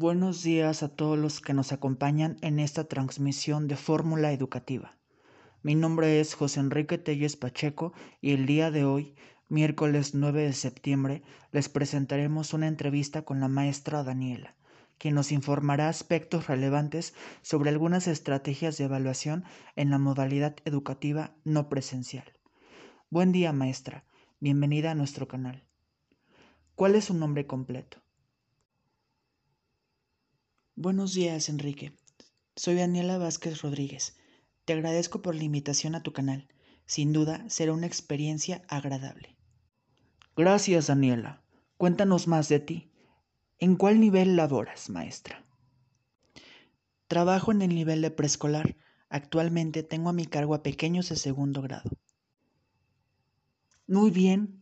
Buenos días a todos los que nos acompañan en esta transmisión de Fórmula Educativa. Mi nombre es José Enrique Telles Pacheco y el día de hoy, miércoles 9 de septiembre, les presentaremos una entrevista con la maestra Daniela, quien nos informará aspectos relevantes sobre algunas estrategias de evaluación en la modalidad educativa no presencial. Buen día, maestra. Bienvenida a nuestro canal. ¿Cuál es su nombre completo? Buenos días, Enrique. Soy Daniela Vázquez Rodríguez. Te agradezco por la invitación a tu canal. Sin duda será una experiencia agradable. Gracias, Daniela. Cuéntanos más de ti. ¿En cuál nivel laboras, maestra? Trabajo en el nivel de preescolar. Actualmente tengo a mi cargo a pequeños de segundo grado. Muy bien.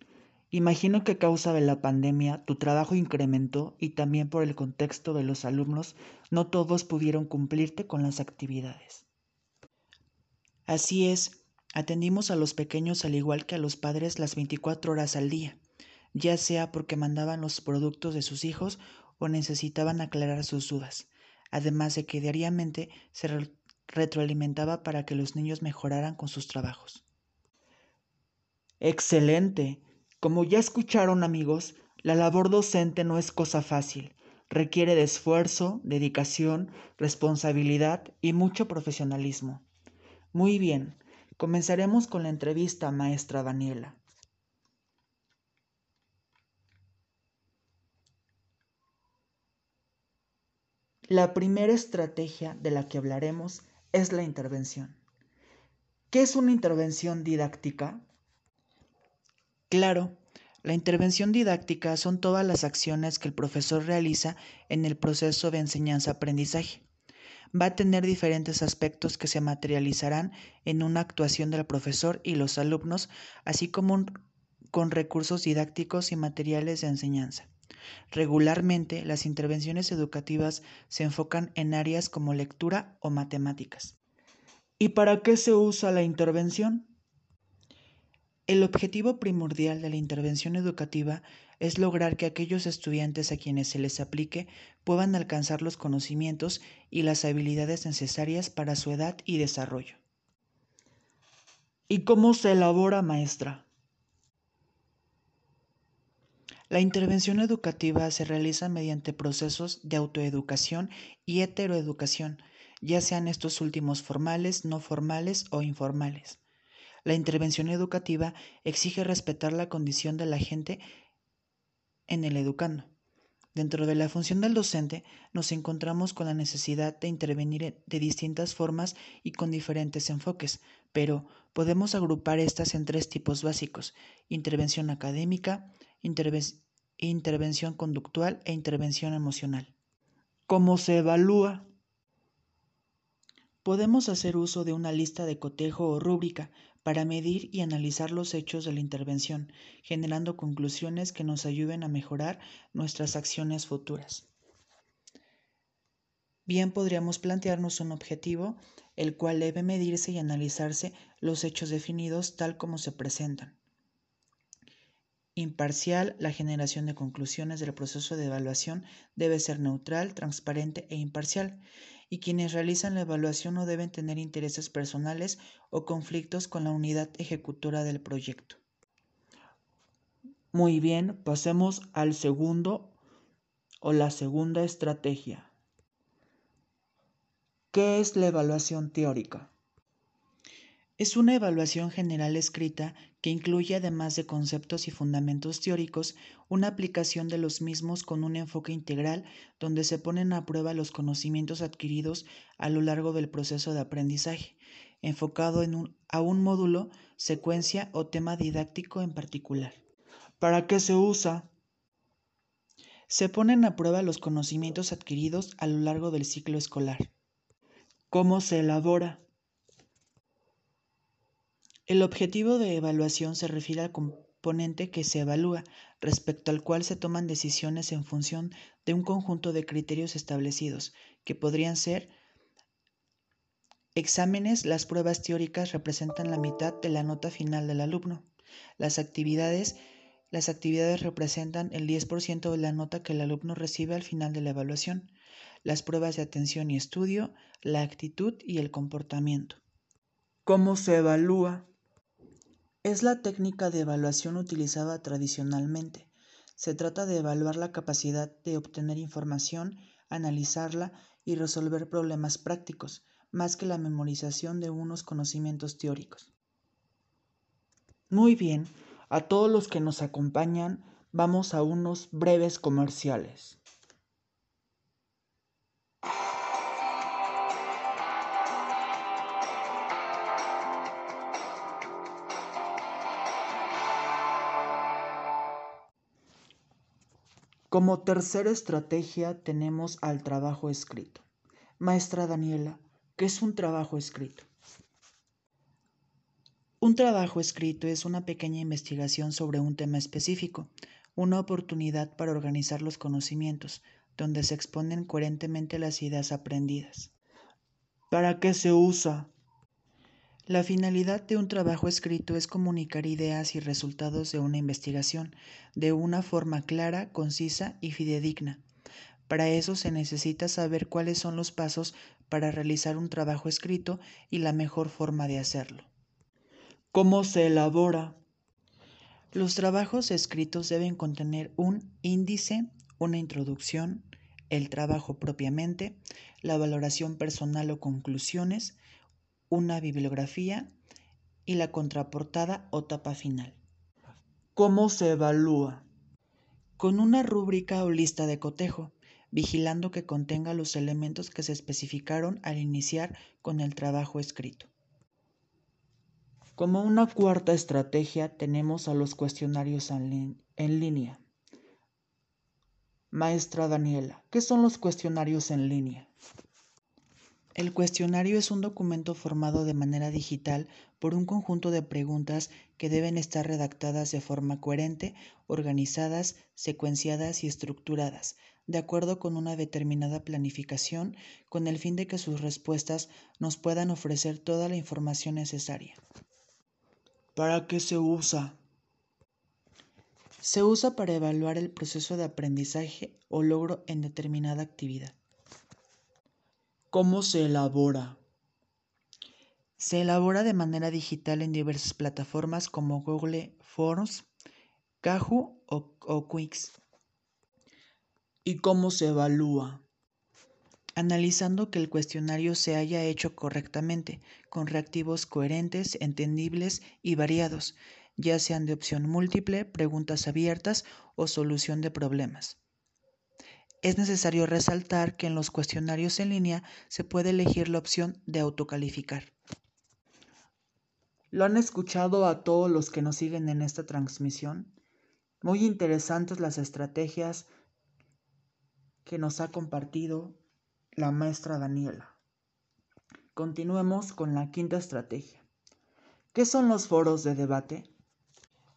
Imagino que a causa de la pandemia tu trabajo incrementó y también por el contexto de los alumnos no todos pudieron cumplirte con las actividades. Así es, atendimos a los pequeños al igual que a los padres las 24 horas al día, ya sea porque mandaban los productos de sus hijos o necesitaban aclarar sus dudas, además de que diariamente se retroalimentaba para que los niños mejoraran con sus trabajos. Excelente. Como ya escucharon amigos, la labor docente no es cosa fácil. Requiere de esfuerzo, dedicación, responsabilidad y mucho profesionalismo. Muy bien, comenzaremos con la entrevista, maestra Daniela. La primera estrategia de la que hablaremos es la intervención. ¿Qué es una intervención didáctica? Claro, la intervención didáctica son todas las acciones que el profesor realiza en el proceso de enseñanza-aprendizaje. Va a tener diferentes aspectos que se materializarán en una actuación del profesor y los alumnos, así como con recursos didácticos y materiales de enseñanza. Regularmente, las intervenciones educativas se enfocan en áreas como lectura o matemáticas. ¿Y para qué se usa la intervención? El objetivo primordial de la intervención educativa es lograr que aquellos estudiantes a quienes se les aplique puedan alcanzar los conocimientos y las habilidades necesarias para su edad y desarrollo. ¿Y cómo se elabora, maestra? La intervención educativa se realiza mediante procesos de autoeducación y heteroeducación, ya sean estos últimos formales, no formales o informales. La intervención educativa exige respetar la condición de la gente en el educando. Dentro de la función del docente nos encontramos con la necesidad de intervenir de distintas formas y con diferentes enfoques, pero podemos agrupar estas en tres tipos básicos, intervención académica, intervención conductual e intervención emocional. ¿Cómo se evalúa? Podemos hacer uso de una lista de cotejo o rúbrica para medir y analizar los hechos de la intervención, generando conclusiones que nos ayuden a mejorar nuestras acciones futuras. Bien podríamos plantearnos un objetivo, el cual debe medirse y analizarse los hechos definidos tal como se presentan. Imparcial, la generación de conclusiones del proceso de evaluación debe ser neutral, transparente e imparcial y quienes realizan la evaluación no deben tener intereses personales o conflictos con la unidad ejecutora del proyecto. Muy bien, pasemos al segundo o la segunda estrategia. ¿Qué es la evaluación teórica? Es una evaluación general escrita que incluye, además de conceptos y fundamentos teóricos, una aplicación de los mismos con un enfoque integral donde se ponen a prueba los conocimientos adquiridos a lo largo del proceso de aprendizaje, enfocado en a un módulo, secuencia o tema didáctico en particular. ¿Para qué se usa? Se ponen a prueba los conocimientos adquiridos a lo largo del ciclo escolar. ¿Cómo se elabora? El objetivo de evaluación se refiere al componente que se evalúa, respecto al cual se toman decisiones en función de un conjunto de criterios establecidos, que podrían ser exámenes, las pruebas teóricas representan la mitad de la nota final del alumno. Las actividades Las actividades representan el 10% de la nota que el alumno recibe al final de la evaluación, las pruebas de atención y estudio, la actitud y el comportamiento. ¿Cómo se evalúa? Es la técnica de evaluación utilizada tradicionalmente. Se trata de evaluar la capacidad de obtener información, analizarla y resolver problemas prácticos, más que la memorización de unos conocimientos teóricos. Muy bien, a todos los que nos acompañan, vamos a unos breves comerciales. Como tercera estrategia tenemos al trabajo escrito. Maestra Daniela, ¿qué es un trabajo escrito? Un trabajo escrito es una pequeña investigación sobre un tema específico, una oportunidad para organizar los conocimientos, donde se exponen coherentemente las ideas aprendidas. ¿Para qué se usa? La finalidad de un trabajo escrito es comunicar ideas y resultados de una investigación de una forma clara, concisa y fidedigna. Para eso se necesita saber cuáles son los pasos para realizar un trabajo escrito y la mejor forma de hacerlo. ¿Cómo se elabora? Los trabajos escritos deben contener un índice, una introducción, el trabajo propiamente, la valoración personal o conclusiones, una bibliografía y la contraportada o tapa final. ¿Cómo se evalúa? Con una rúbrica o lista de cotejo, vigilando que contenga los elementos que se especificaron al iniciar con el trabajo escrito. Como una cuarta estrategia tenemos a los cuestionarios en, línea. Maestra Daniela, ¿qué son los cuestionarios en línea? El cuestionario es un documento formado de manera digital por un conjunto de preguntas que deben estar redactadas de forma coherente, organizadas, secuenciadas y estructuradas, de acuerdo con una determinada planificación, con el fin de que sus respuestas nos puedan ofrecer toda la información necesaria. ¿Para qué se usa? Se usa para evaluar el proceso de aprendizaje o logro en determinada actividad. ¿Cómo se elabora? Se elabora de manera digital en diversas plataformas como Google Forms, Kahoot o, o Quix. ¿Y cómo se evalúa? analizando que el cuestionario se haya hecho correctamente, con reactivos coherentes, entendibles y variados, ya sean de opción múltiple, preguntas abiertas o solución de problemas. Es necesario resaltar que en los cuestionarios en línea se puede elegir la opción de autocalificar. ¿Lo han escuchado a todos los que nos siguen en esta transmisión? Muy interesantes las estrategias que nos ha compartido la maestra Daniela. Continuemos con la quinta estrategia. ¿Qué son los foros de debate?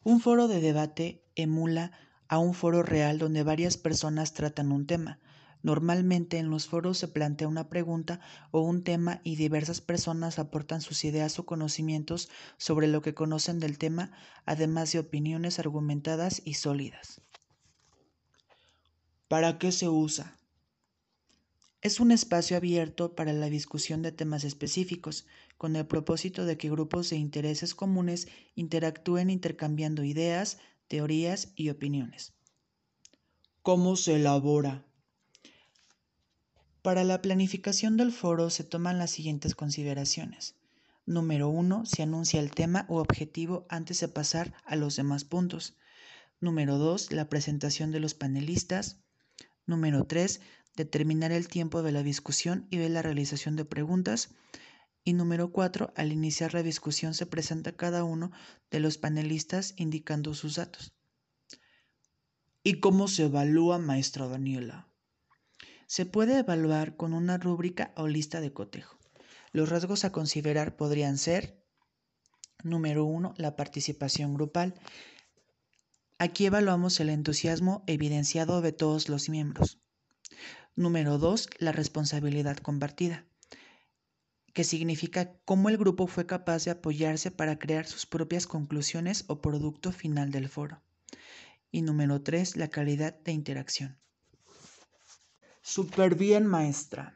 Un foro de debate emula a un foro real donde varias personas tratan un tema. Normalmente en los foros se plantea una pregunta o un tema y diversas personas aportan sus ideas o conocimientos sobre lo que conocen del tema, además de opiniones argumentadas y sólidas. ¿Para qué se usa? Es un espacio abierto para la discusión de temas específicos, con el propósito de que grupos de intereses comunes interactúen intercambiando ideas, teorías y opiniones. ¿Cómo se elabora? Para la planificación del foro se toman las siguientes consideraciones. Número 1. Se anuncia el tema u objetivo antes de pasar a los demás puntos. Número 2. La presentación de los panelistas. Número 3 determinar el tiempo de la discusión y de la realización de preguntas. Y número cuatro, al iniciar la discusión se presenta cada uno de los panelistas indicando sus datos. ¿Y cómo se evalúa, maestra Daniela? Se puede evaluar con una rúbrica o lista de cotejo. Los rasgos a considerar podrían ser, número uno, la participación grupal. Aquí evaluamos el entusiasmo evidenciado de todos los miembros. Número 2. La responsabilidad compartida, que significa cómo el grupo fue capaz de apoyarse para crear sus propias conclusiones o producto final del foro. Y número tres, la calidad de interacción. Súper bien, maestra.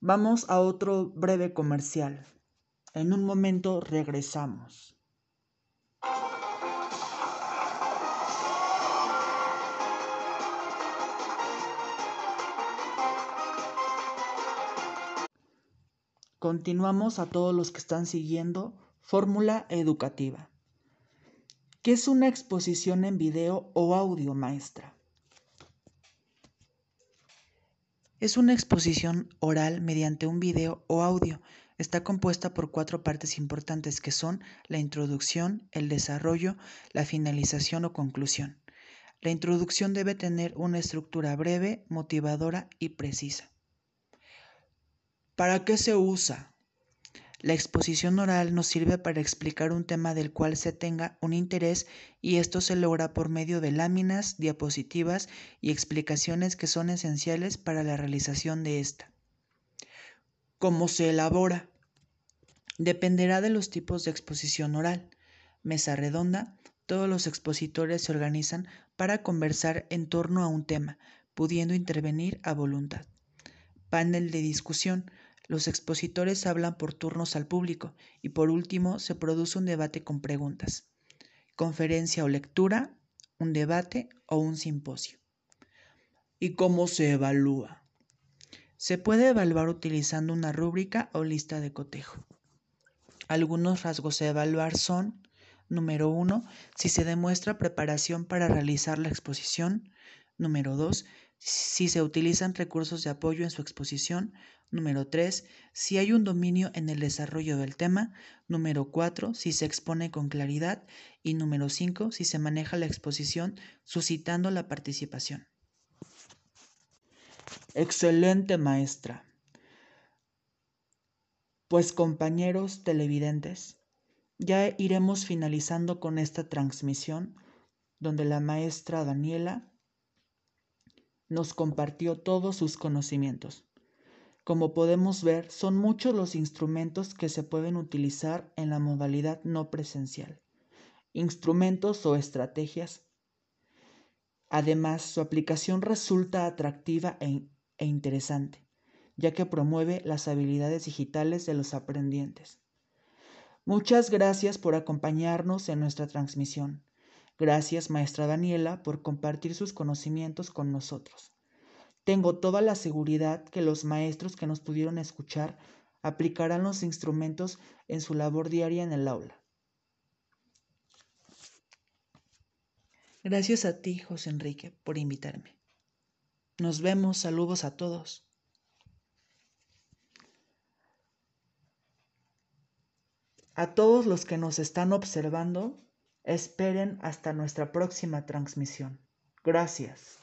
Vamos a otro breve comercial. En un momento regresamos. Continuamos a todos los que están siguiendo Fórmula Educativa. ¿Qué es una exposición en video o audio, maestra? Es una exposición oral mediante un video o audio. Está compuesta por cuatro partes importantes que son la introducción, el desarrollo, la finalización o conclusión. La introducción debe tener una estructura breve, motivadora y precisa. ¿Para qué se usa? La exposición oral nos sirve para explicar un tema del cual se tenga un interés y esto se logra por medio de láminas, diapositivas y explicaciones que son esenciales para la realización de esta. ¿Cómo se elabora? Dependerá de los tipos de exposición oral. Mesa redonda, todos los expositores se organizan para conversar en torno a un tema, pudiendo intervenir a voluntad. Panel de discusión, los expositores hablan por turnos al público y por último se produce un debate con preguntas. Conferencia o lectura, un debate o un simposio. ¿Y cómo se evalúa? Se puede evaluar utilizando una rúbrica o lista de cotejo. Algunos rasgos a evaluar son, número uno, si se demuestra preparación para realizar la exposición. Número dos, si se utilizan recursos de apoyo en su exposición. Número 3. Si hay un dominio en el desarrollo del tema. Número 4. Si se expone con claridad. Y número 5. Si se maneja la exposición suscitando la participación. Excelente maestra. Pues compañeros televidentes, ya iremos finalizando con esta transmisión donde la maestra Daniela nos compartió todos sus conocimientos. Como podemos ver, son muchos los instrumentos que se pueden utilizar en la modalidad no presencial. Instrumentos o estrategias. Además, su aplicación resulta atractiva e, e interesante, ya que promueve las habilidades digitales de los aprendientes. Muchas gracias por acompañarnos en nuestra transmisión. Gracias, maestra Daniela, por compartir sus conocimientos con nosotros. Tengo toda la seguridad que los maestros que nos pudieron escuchar aplicarán los instrumentos en su labor diaria en el aula. Gracias a ti, José Enrique, por invitarme. Nos vemos, saludos a todos. A todos los que nos están observando, Esperen hasta nuestra próxima transmisión. Gracias.